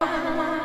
Bye.